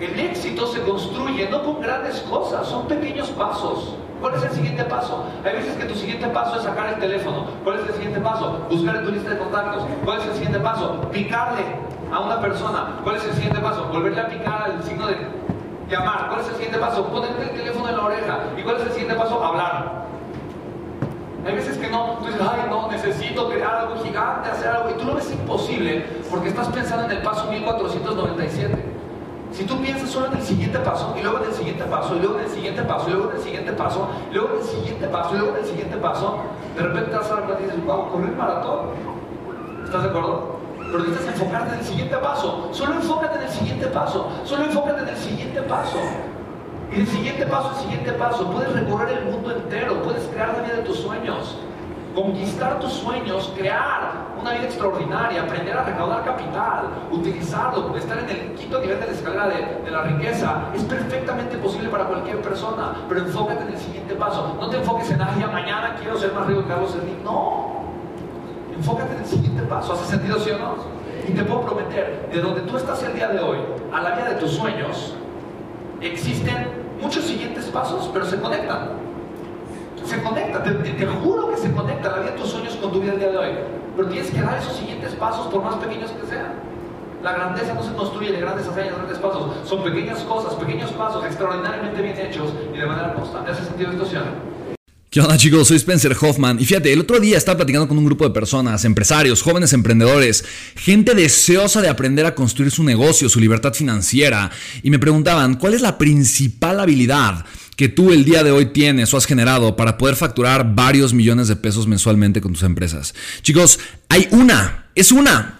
El éxito se construye no con grandes cosas, son pequeños pasos. ¿Cuál es el siguiente paso? Hay veces que tu siguiente paso es sacar el teléfono. ¿Cuál es el siguiente paso? Buscar en tu lista de contactos. ¿Cuál es el siguiente paso? Picarle a una persona. ¿Cuál es el siguiente paso? Volverle a picar al signo de llamar. ¿Cuál es el siguiente paso? Ponerte el teléfono en la oreja. ¿Y cuál es el siguiente paso? Hablar. Hay veces que no, tú dices, ay, no, necesito crear algo gigante, hacer algo, y tú lo ves imposible porque estás pensando en el paso 1497. Si tú piensas solo en el siguiente paso, y luego en el siguiente paso, y luego en el siguiente paso, y luego en el siguiente paso, y luego en el siguiente paso, y luego en el siguiente paso, de repente te vas a cuenta y dices, wow, correr maratón. ¿Estás de acuerdo? Pero necesitas enfocarte en el siguiente paso. Solo enfócate en el siguiente paso. Solo enfócate en el siguiente paso. Y el siguiente paso, el siguiente paso. Puedes recorrer el mundo entero. Puedes crear la vida de tus sueños conquistar tus sueños, crear una vida extraordinaria, aprender a recaudar capital, utilizarlo, estar en el quinto nivel de la escalera de, la riqueza, es perfectamente posible para cualquier persona, pero enfócate en el siguiente paso. No te enfoques en, ay, mañana quiero ser más rico que Carlos Slim. No, enfócate en el siguiente paso. ¿Hace sentido, sí o no? Y te puedo prometer, de donde tú estás el día de hoy a la vida de tus sueños, existen muchos siguientes pasos, pero se conectan se conecta, te, juro que se conecta la vida de tus sueños con tu vida el día de hoy. Pero tienes que dar esos siguientes pasos, por más pequeños que sean. La grandeza no se construye de grandes hazañas, grandes pasos. Son pequeñas cosas, pequeños pasos, extraordinariamente bien hechos y de manera constante. ¿Hace sentido esto, ¿Qué onda chicos? Soy Spencer Hoffman y fíjate, el otro día estaba platicando con un grupo de personas, empresarios, jóvenes emprendedores, gente deseosa de aprender a construir su negocio, su libertad financiera y me preguntaban, ¿cuál es la principal habilidad que tú el día de hoy tienes o has generado para poder facturar varios millones de pesos mensualmente con tus empresas. Chicos, hay una, es una,